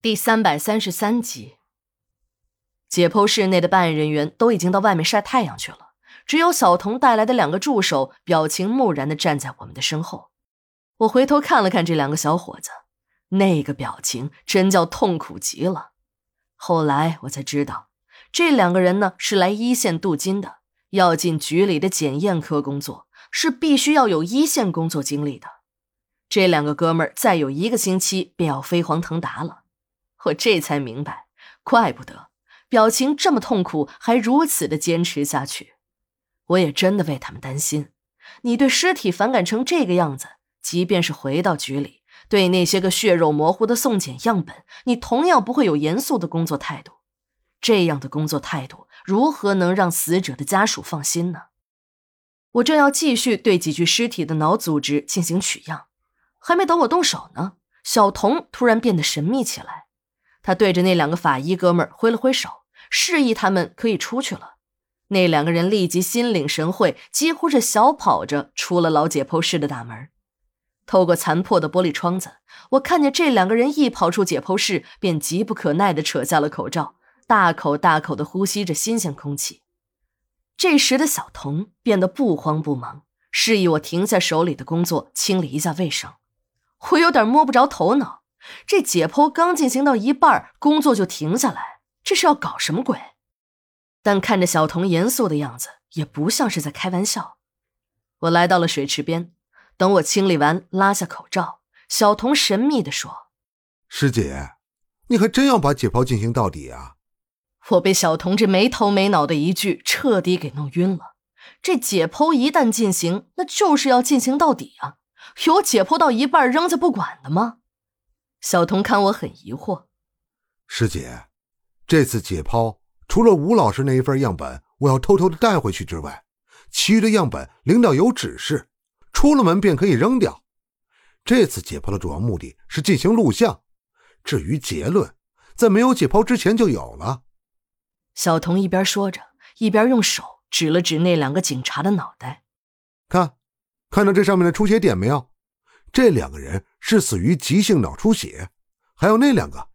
第三百三十三集，解剖室内的办案人员都已经到外面晒太阳去了，只有小童带来的两个助手表情木然的站在我们的身后。我回头看了看这两个小伙子，那个表情真叫痛苦极了。后来我才知道，这两个人呢是来一线镀金的，要进局里的检验科工作，是必须要有一线工作经历的。这两个哥们儿再有一个星期便要飞黄腾达了。我这才明白，怪不得表情这么痛苦，还如此的坚持下去。我也真的为他们担心。你对尸体反感成这个样子，即便是回到局里，对那些个血肉模糊的送检样本，你同样不会有严肃的工作态度。这样的工作态度，如何能让死者的家属放心呢？我正要继续对几具尸体的脑组织进行取样，还没等我动手呢，小童突然变得神秘起来。他对着那两个法医哥们儿挥了挥手，示意他们可以出去了。那两个人立即心领神会，几乎是小跑着出了老解剖室的大门。透过残破的玻璃窗子，我看见这两个人一跑出解剖室，便急不可耐地扯下了口罩，大口大口地呼吸着新鲜空气。这时的小童变得不慌不忙，示意我停下手里的工作，清理一下卫生。我有点摸不着头脑。这解剖刚进行到一半，工作就停下来，这是要搞什么鬼？但看着小童严肃的样子，也不像是在开玩笑。我来到了水池边，等我清理完，拉下口罩，小童神秘地说：“师姐，你还真要把解剖进行到底啊？”我被小童这没头没脑的一句彻底给弄晕了。这解剖一旦进行，那就是要进行到底啊！有解剖到一半扔下不管的吗？小童看我很疑惑，师姐，这次解剖除了吴老师那一份样本我要偷偷的带回去之外，其余的样本领导有指示，出了门便可以扔掉。这次解剖的主要目的是进行录像，至于结论，在没有解剖之前就有了。小童一边说着，一边用手指了指那两个警察的脑袋，看，看到这上面的出血点没有？这两个人是死于急性脑出血，还有那两个，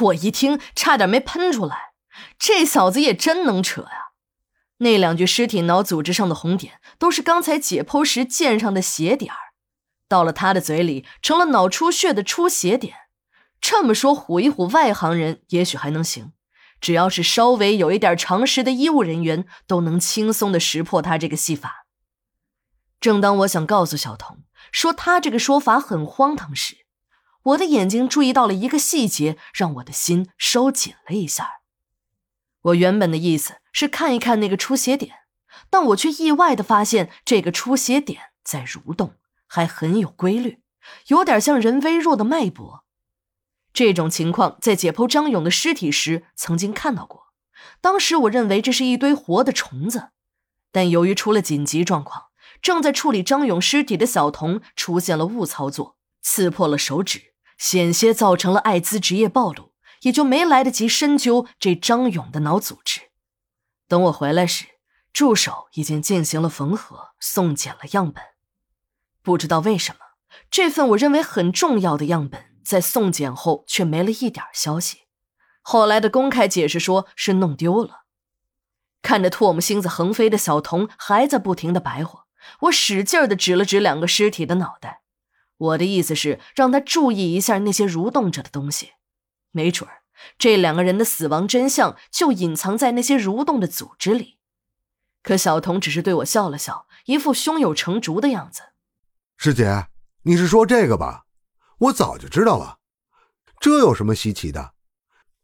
我一听差点没喷出来。这小子也真能扯呀！那两具尸体脑组织上的红点，都是刚才解剖时溅上的血点儿，到了他的嘴里成了脑出血的出血点。这么说，唬一唬外行人也许还能行，只要是稍微有一点常识的医务人员，都能轻松的识破他这个戏法。正当我想告诉小童。说他这个说法很荒唐时，我的眼睛注意到了一个细节，让我的心收紧了一下。我原本的意思是看一看那个出血点，但我却意外的发现这个出血点在蠕动，还很有规律，有点像人微弱的脉搏。这种情况在解剖张勇的尸体时曾经看到过，当时我认为这是一堆活的虫子，但由于出了紧急状况。正在处理张勇尸体的小童出现了误操作，刺破了手指，险些造成了艾滋职业暴露，也就没来得及深究这张勇的脑组织。等我回来时，助手已经进行了缝合，送检了样本。不知道为什么，这份我认为很重要的样本在送检后却没了一点消息。后来的公开解释说是弄丢了。看着唾沫星子横飞的小童，还在不停的白活。我使劲的指了指两个尸体的脑袋，我的意思是让他注意一下那些蠕动着的东西，没准儿这两个人的死亡真相就隐藏在那些蠕动的组织里。可小童只是对我笑了笑，一副胸有成竹的样子。师姐，你是说这个吧？我早就知道了，这有什么稀奇的？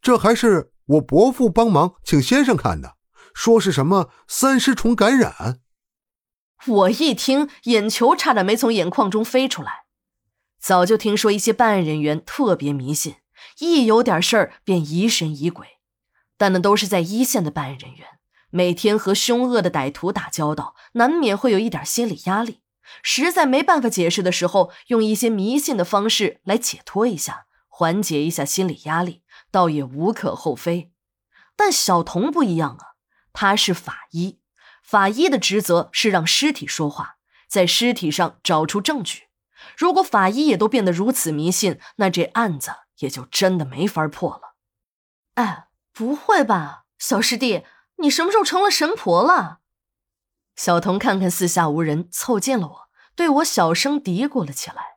这还是我伯父帮忙请先生看的，说是什么三尸虫感染。我一听，眼球差点没从眼眶中飞出来。早就听说一些办案人员特别迷信，一有点事儿便疑神疑鬼。但那都是在一线的办案人员，每天和凶恶的歹徒打交道，难免会有一点心理压力。实在没办法解释的时候，用一些迷信的方式来解脱一下，缓解一下心理压力，倒也无可厚非。但小童不一样啊，他是法医。法医的职责是让尸体说话，在尸体上找出证据。如果法医也都变得如此迷信，那这案子也就真的没法破了。哎，不会吧，小师弟，你什么时候成了神婆了？小童看看四下无人，凑近了我，对我小声嘀咕了起来。